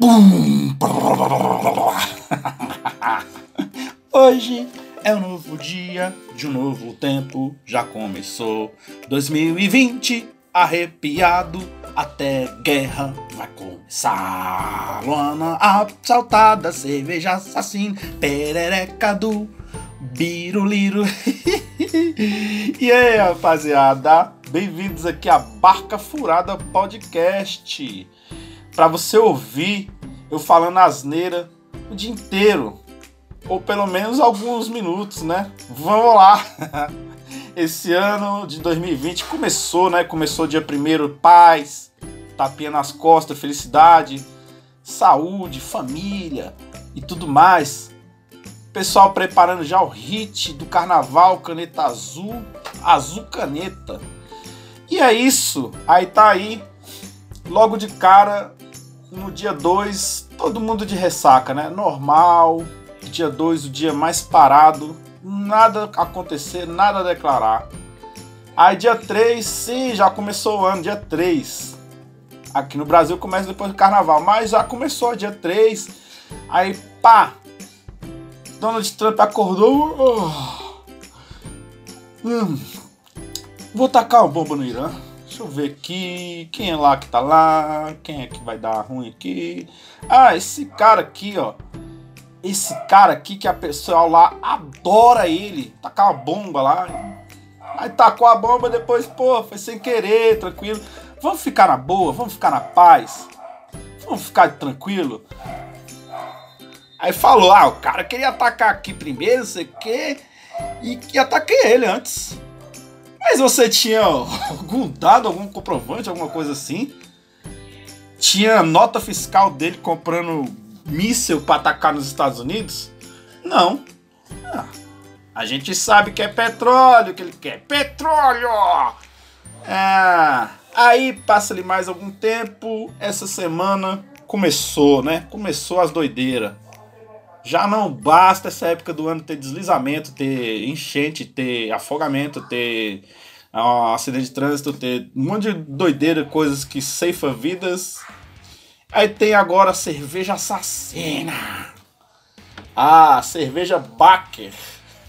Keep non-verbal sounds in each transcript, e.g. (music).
Bum! (laughs) Hoje é um novo dia de um novo tempo, já começou 2020, arrepiado, até guerra vai começar. Luana assaltada, cerveja assassina, perereca do biruliro. (laughs) e aí, rapaziada, bem-vindos aqui a Barca Furada Podcast. Para você ouvir eu falando asneira o dia inteiro ou pelo menos alguns minutos, né? Vamos lá. (laughs) Esse ano de 2020 começou, né? Começou dia primeiro, paz, tapinha nas costas, felicidade, saúde, família e tudo mais. Pessoal preparando já o hit do carnaval, caneta azul, azul caneta. E é isso. Aí tá aí, logo de cara, no dia 2, todo mundo de ressaca, né? Normal, dia 2, o dia mais parado, nada acontecer, nada declarar. Aí dia 3, sim, já começou o ano, dia 3. Aqui no Brasil começa depois do carnaval, mas já começou dia 3. Aí pá! Donald Trump acordou. Oh, hum, vou tacar uma bomba no Irã. Deixa eu ver aqui. Quem é lá que tá lá? Quem é que vai dar ruim aqui? Ah, esse cara aqui, ó esse cara aqui que a pessoal lá adora ele, tacar uma bomba lá. Aí tacou a bomba depois, pô, foi sem querer, tranquilo. Vamos ficar na boa, vamos ficar na paz. Vamos ficar tranquilo. Aí falou, ah, o cara queria atacar aqui primeiro, não sei o quê, e que ataquei ele antes. Mas você tinha algum dado, algum comprovante, alguma coisa assim? Tinha nota fiscal dele comprando míssil para atacar nos Estados Unidos? Não. Ah, a gente sabe que é petróleo que ele quer. Petróleo! Ah, aí passa-lhe mais algum tempo. Essa semana começou, né? Começou as doideiras. Já não basta essa época do ano ter deslizamento, ter enchente, ter afogamento, ter uh, acidente de trânsito, ter um monte de doideira, coisas que ceifam vidas Aí tem agora cerveja assassina. Ah, cerveja Baker.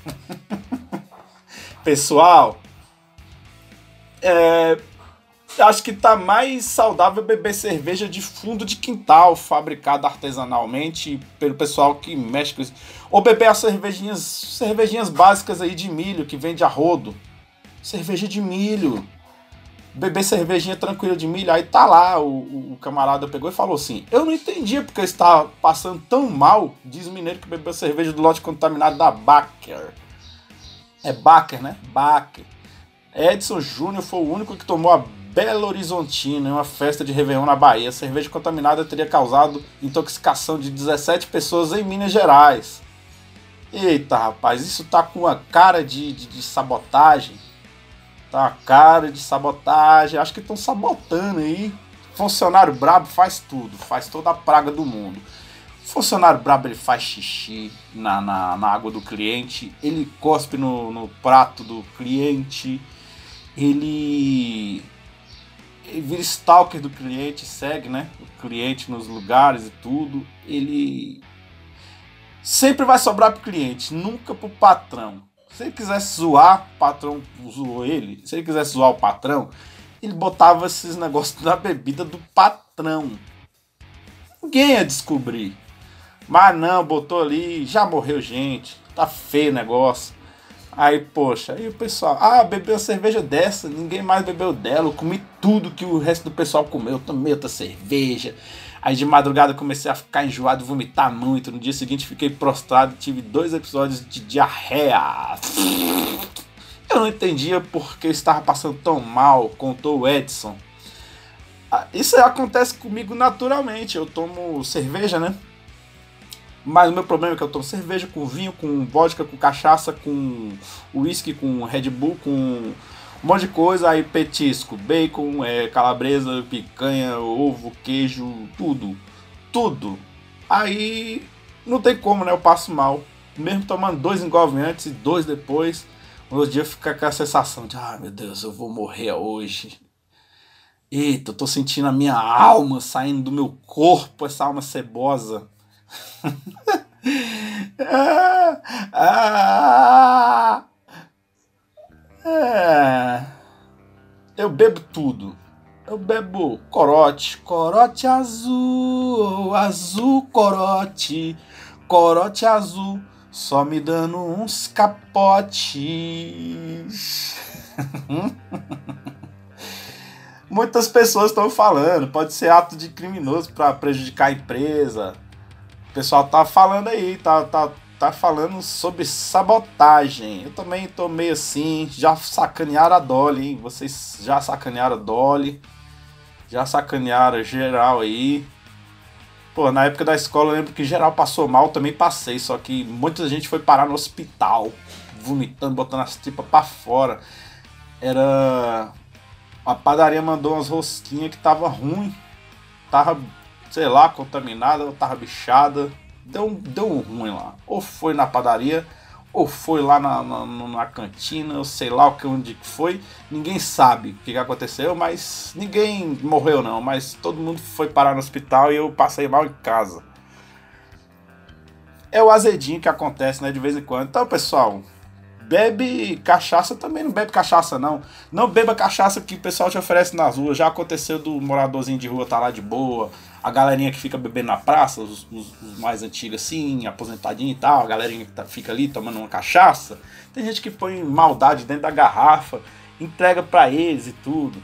(laughs) Pessoal, é, acho que tá mais saudável beber cerveja de fundo de quintal, fabricada artesanalmente pelo pessoal que mexe com isso. Ou beber as cervejinhas, cervejinhas básicas aí de milho que vende a rodo. Cerveja de milho beber cervejinha tranquila de milho. Aí tá lá, o, o, camarada pegou e falou assim: Eu não entendia porque estava passando tão mal. Diz o mineiro que bebeu cerveja do lote contaminado da Baker. É Baker, né? Baker. Edson Júnior foi o único que tomou a Belo Horizontina em uma festa de Réveillon na Bahia. Cerveja contaminada teria causado intoxicação de 17 pessoas em Minas Gerais. Eita, rapaz, isso tá com uma cara de, de, de sabotagem. Tá a cara de sabotagem. Acho que estão sabotando aí. Funcionário brabo faz tudo, faz toda a praga do mundo. Funcionário brabo ele faz xixi na, na, na água do cliente, ele cospe no, no prato do cliente, ele vira stalker do cliente, segue né, o cliente nos lugares e tudo. Ele sempre vai sobrar pro cliente, nunca pro patrão. Se ele quisesse zoar, o patrão zoou ele. Se ele quisesse zoar o patrão, ele botava esses negócios na bebida do patrão. Ninguém ia descobrir. Mas não, botou ali, já morreu gente, tá feio o negócio. Aí, poxa, aí o pessoal, ah, bebeu cerveja dessa, ninguém mais bebeu dela, eu comi tudo que o resto do pessoal comeu, eu tomei outra cerveja. Aí de madrugada comecei a ficar enjoado, vomitar muito. No dia seguinte fiquei prostrado, tive dois episódios de diarreia. Eu não entendia porque estava passando tão mal, contou o Edson. Ah, isso acontece comigo naturalmente. Eu tomo cerveja, né? Mas o meu problema é que eu tomo cerveja com vinho, com vodka, com cachaça, com uísque, com Red Bull, com um monte de coisa, aí petisco, bacon, é, calabresa, picanha, ovo, queijo, tudo. Tudo. Aí não tem como, né? Eu passo mal. Mesmo tomando dois engolves antes e dois depois, no dia fica com a sensação de, ah, meu Deus, eu vou morrer hoje. Eita, eu tô sentindo a minha alma saindo do meu corpo, essa alma cebosa. Ah, (laughs) ah, é. Eu bebo tudo. Eu bebo corote, corote azul, azul corote, corote azul, só me dando uns capotes. (laughs) Muitas pessoas estão falando, pode ser ato de criminoso para prejudicar a empresa. O pessoal tá falando aí, tá, tá, tá falando sobre sabotagem. Eu também tô meio assim, já sacanearam a Dolly, hein? Vocês já sacanearam a Dolly, já sacanearam geral aí. Pô, na época da escola eu lembro que geral passou mal, também passei, só que muita gente foi parar no hospital, vomitando, botando as tripas para fora. Era a padaria mandou umas rosquinhas que tava ruim. Tava, sei lá, contaminada, ou tava bichada. Deu, deu ruim lá. Ou foi na padaria, ou foi lá na, na, na cantina, eu sei lá o que onde foi. Ninguém sabe o que aconteceu, mas ninguém morreu não. Mas todo mundo foi parar no hospital e eu passei mal em casa. É o azedinho que acontece, né, de vez em quando. Então, pessoal, bebe cachaça também não bebe cachaça, não. Não beba cachaça que o pessoal te oferece nas ruas. Já aconteceu do moradorzinho de rua tá lá de boa. A galerinha que fica bebendo na praça, os, os, os mais antigos assim, aposentadinho e tal, a galerinha que tá, fica ali tomando uma cachaça. Tem gente que põe maldade dentro da garrafa, entrega para eles e tudo.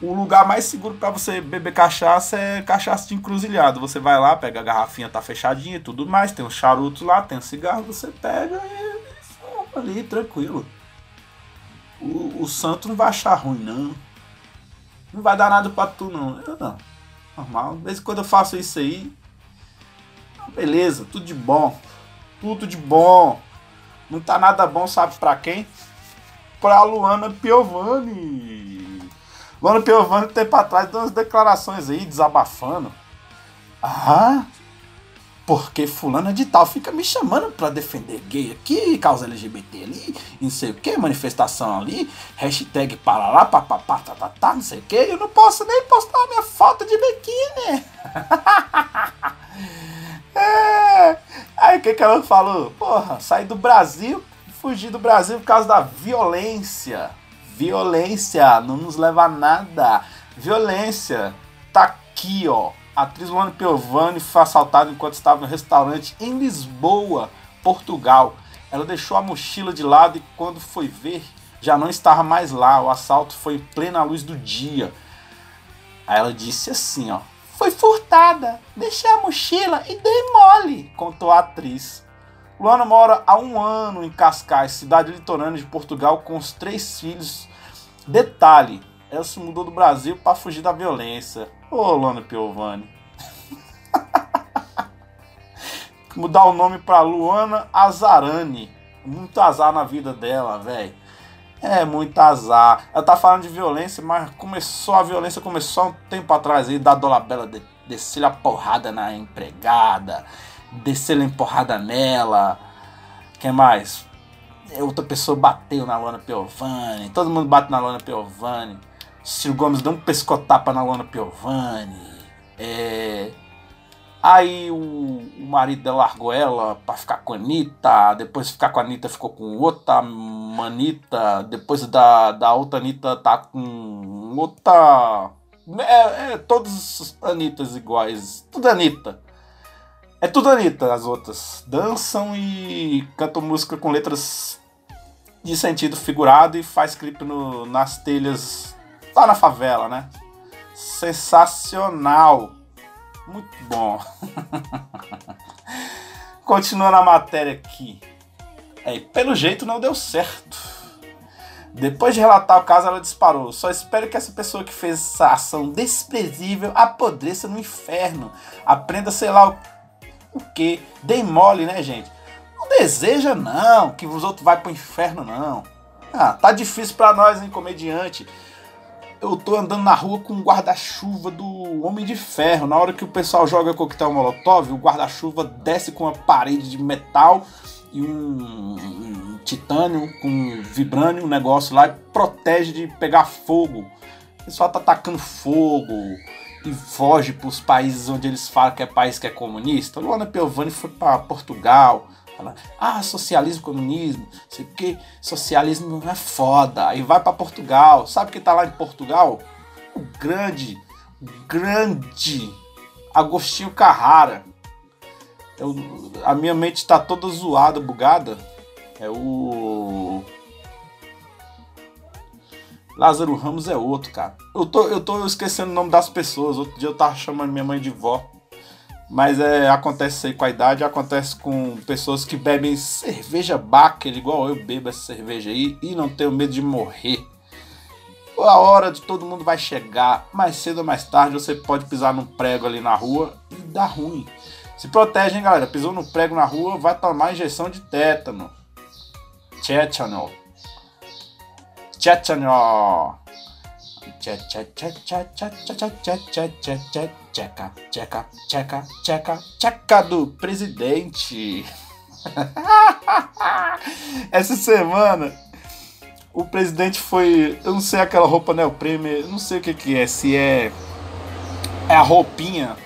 O lugar mais seguro para você beber cachaça é cachaça de encruzilhado. Você vai lá, pega a garrafinha, tá fechadinha e tudo mais, tem um charuto lá, tem um cigarro, você pega e ali, tranquilo. O, o santo não vai achar ruim, não. Não vai dar nada pra tu, não. Eu não. Normal. De vez em quando eu faço isso aí. Beleza, tudo de bom. Tudo de bom. Não tá nada bom, sabe pra quem? Pra Luana Piovani. Luana Piovani, tempo atrás, deu umas declarações aí, desabafando. Ah, porque fulana de tal fica me chamando para defender gay aqui, causa LGBT ali, não sei o que, manifestação ali, hashtag para lá, papapá, tá, tá, tá, não sei o que, eu não posso nem postar minha foto de biquíni. (laughs) é. Aí o que que ela falou? Porra, sair do Brasil, fugir do Brasil por causa da violência. Violência, não nos leva a nada. Violência, tá aqui, ó a atriz Luana Piovani foi assaltada enquanto estava no restaurante em Lisboa, Portugal. Ela deixou a mochila de lado e quando foi ver, já não estava mais lá. O assalto foi em plena luz do dia. Aí ela disse assim, ó: "Foi furtada. Deixei a mochila e dei mole", contou a atriz. Luana mora há um ano em Cascais, cidade litorânea de Portugal, com os três filhos. Detalhe: ela se mudou do Brasil para fugir da violência. Ô, Luana Piovani. (laughs) Mudar o nome para Luana Azarani. Muito azar na vida dela, velho. É muito azar. Ela tá falando de violência, mas começou a violência começou há um tempo atrás aí, da Dolabella de, descer a porrada na empregada, descer a porrada nela. Quem mais? Outra pessoa bateu na Luana Piovani. Todo mundo bate na Luana Piovani. Ciro Gomes deu um pescotapa na Luana Piovani. É... Aí o, o, marido largou ela pra ficar com a Anitta. Depois de ficar com a Anitta ficou com outra manita. Depois da, da outra Anitta tá com outra. É, é todas Anitas iguais. Tudo Anitta. É tudo Anitta as outras. Dançam e cantam música com letras de sentido figurado e faz clipe no, nas telhas lá na favela, né? Sensacional. Muito bom. (laughs) Continuando a matéria aqui. É, pelo jeito não deu certo. Depois de relatar o caso, ela disparou. Só espero que essa pessoa que fez essa ação desprezível apodreça no inferno. Aprenda, sei lá, o, o que. Dei mole, né, gente? Não deseja, não, que os outros vão pro inferno, não. Ah, tá difícil para nós, hein, comediante eu tô andando na rua com um guarda-chuva do Homem de Ferro. Na hora que o pessoal joga coquetel molotov, o guarda-chuva desce com uma parede de metal e um, um titânio com vibrânio, um negócio lá, e protege de pegar fogo. O pessoal tá atacando fogo e foge para os países onde eles falam que é país que é comunista. Luana Piovani foi para Portugal. Fala, ah, socialismo, comunismo, sei que, socialismo é foda. Aí vai para Portugal. Sabe quem tá lá em Portugal? O grande, grande Agostinho Carrara. Eu, a minha mente está toda zoada, bugada. É o. Lázaro Ramos é outro, cara. Eu tô, eu tô esquecendo o nome das pessoas. Outro dia eu tava chamando minha mãe de vó. Mas é, acontece isso aí com a idade, acontece com pessoas que bebem cerveja Baker, igual eu bebo essa cerveja aí, e não tenho medo de morrer. A hora de todo mundo vai chegar, mais cedo ou mais tarde você pode pisar num prego ali na rua e dar ruim. Se protege, hein, galera? Pisou no prego na rua, vai tomar injeção de tétano. Tétano. Tétano. Tcheca, tcheca, tcheca, tcheca, tcheca do presidente. Essa semana o presidente foi. Eu não sei aquela roupa neoprene, eu não sei o que, que é, se é. É a roupinha.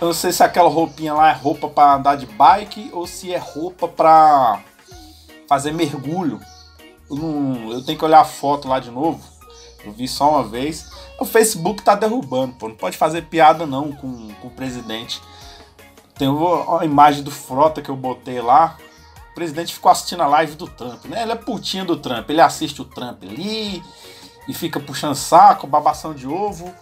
Eu não sei se aquela roupinha lá é roupa para andar de bike ou se é roupa para fazer mergulho. Eu, não, eu tenho que olhar a foto lá de novo. Eu vi só uma vez. O Facebook tá derrubando, pô. Não pode fazer piada não com, com o presidente. Tem uma imagem do Frota que eu botei lá presidente ficou assistindo a live do Trump, né? Ele é putinha do Trump, ele assiste o Trump ali e fica puxando saco, babação de ovo.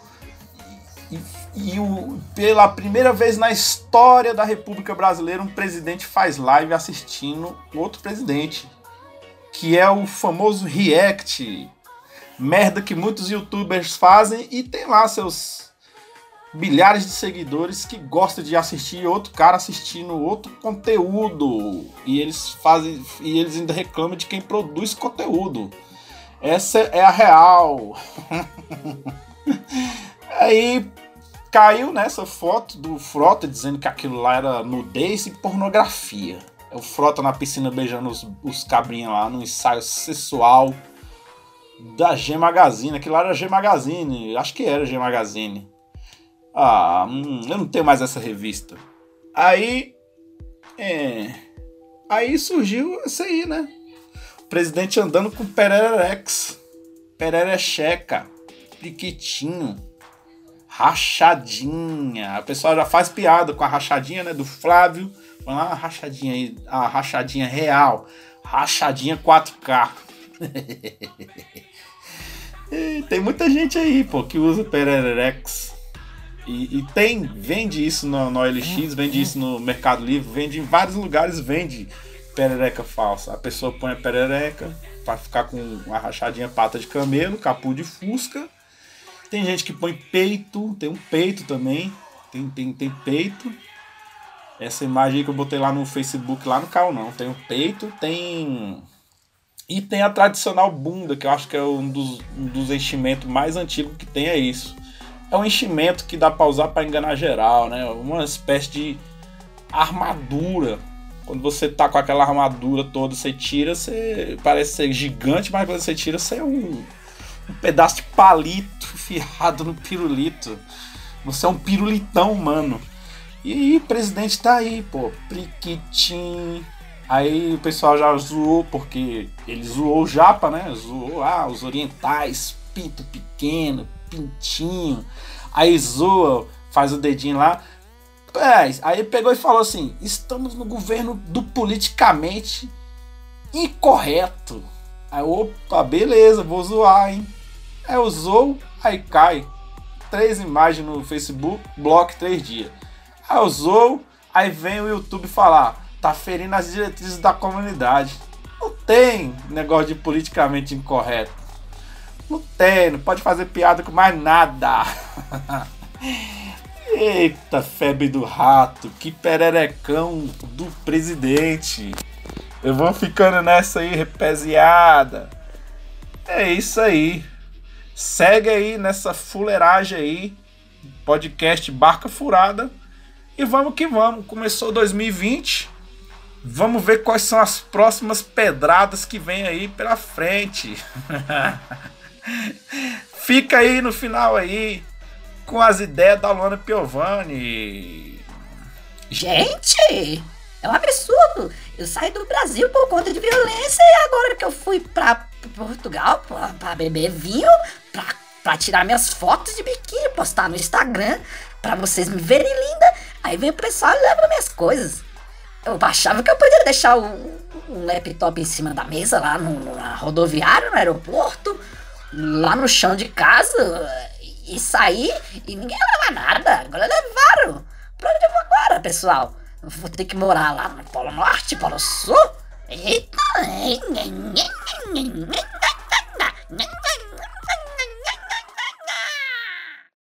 E, e o, pela primeira vez na história da República Brasileira, um presidente faz live assistindo outro presidente, que é o famoso React, merda que muitos youtubers fazem e tem lá seus milhares de seguidores que gostam de assistir outro cara assistindo outro conteúdo e eles fazem e eles ainda reclamam de quem produz conteúdo. Essa é a real. (laughs) Aí caiu nessa foto do Frota dizendo que aquilo lá era nudez e pornografia. O Frota na piscina beijando os, os cabrinhos lá no ensaio sexual da G Magazine. Aquilo lá era G Magazine, acho que era G Magazine. Ah, hum, eu não tenho mais essa revista. Aí. É. Aí surgiu isso aí, né? O presidente andando com pererex. Pererecheca. Piquitinho. Rachadinha. A pessoa já faz piada com a rachadinha, né? Do Flávio. Vai lá, a rachadinha aí. A rachadinha real. Rachadinha 4K. (laughs) Tem muita gente aí, pô, que usa pererex. E, e, tem, vende isso no, no OLX, vende isso no Mercado Livre, vende em vários lugares, vende perereca falsa. A pessoa põe a perereca para ficar com uma rachadinha pata de camelo, capu de fusca. Tem gente que põe peito, tem um peito também, tem, tem, tem peito. Essa imagem aí que eu botei lá no Facebook, lá no carro não. Tem um peito, tem. E tem a tradicional bunda, que eu acho que é um dos, um dos enchimentos mais antigos que tem, é isso é um enchimento que dá para usar para enganar geral, né? Uma espécie de armadura. Quando você tá com aquela armadura toda, você tira, você parece ser gigante, mas quando você tira, você é um, um pedaço de palito (laughs) fiado no pirulito. Você é um pirulitão, mano. E aí, presidente tá aí, pô, priquitim. Aí o pessoal já zoou, porque ele zoou o japa, né? Zoou, ah, os orientais, pinto pequeno, pintinho. Aí zoa, faz o dedinho lá. É, aí pegou e falou assim: estamos no governo do politicamente incorreto. Aí, opa, beleza, vou zoar, hein? Aí eu aí cai. Três imagens no Facebook, bloco três dias. Aí zoo, aí vem o YouTube falar: tá ferindo as diretrizes da comunidade. Não tem negócio de politicamente incorreto. Não tem, não pode fazer piada com mais nada. (laughs) Eita, febre do rato, que pererecão do presidente. Eu vou ficando nessa aí, repeziada. É isso aí. Segue aí nessa fuleiragem aí. Podcast Barca Furada. E vamos que vamos. Começou 2020. Vamos ver quais são as próximas pedradas que vem aí pela frente. (laughs) Fica aí no final aí com as ideias da Luana Piovani. Gente, é um absurdo. Eu saí do Brasil por conta de violência e agora que eu fui pra Portugal pra, beber vinho, pra, pra tirar minhas fotos de biquíni, postar no Instagram, pra vocês me verem linda, aí vem o pessoal e leva minhas coisas. Eu achava que eu poderia deixar um, um laptop em cima da mesa lá no, no rodoviário, no aeroporto, lá no chão de casa e sair e ninguém leva nada. Agora levaram. Pra onde eu vou agora, pessoal? Vou ter que morar lá no Polo Norte, Polo Sul? Eita!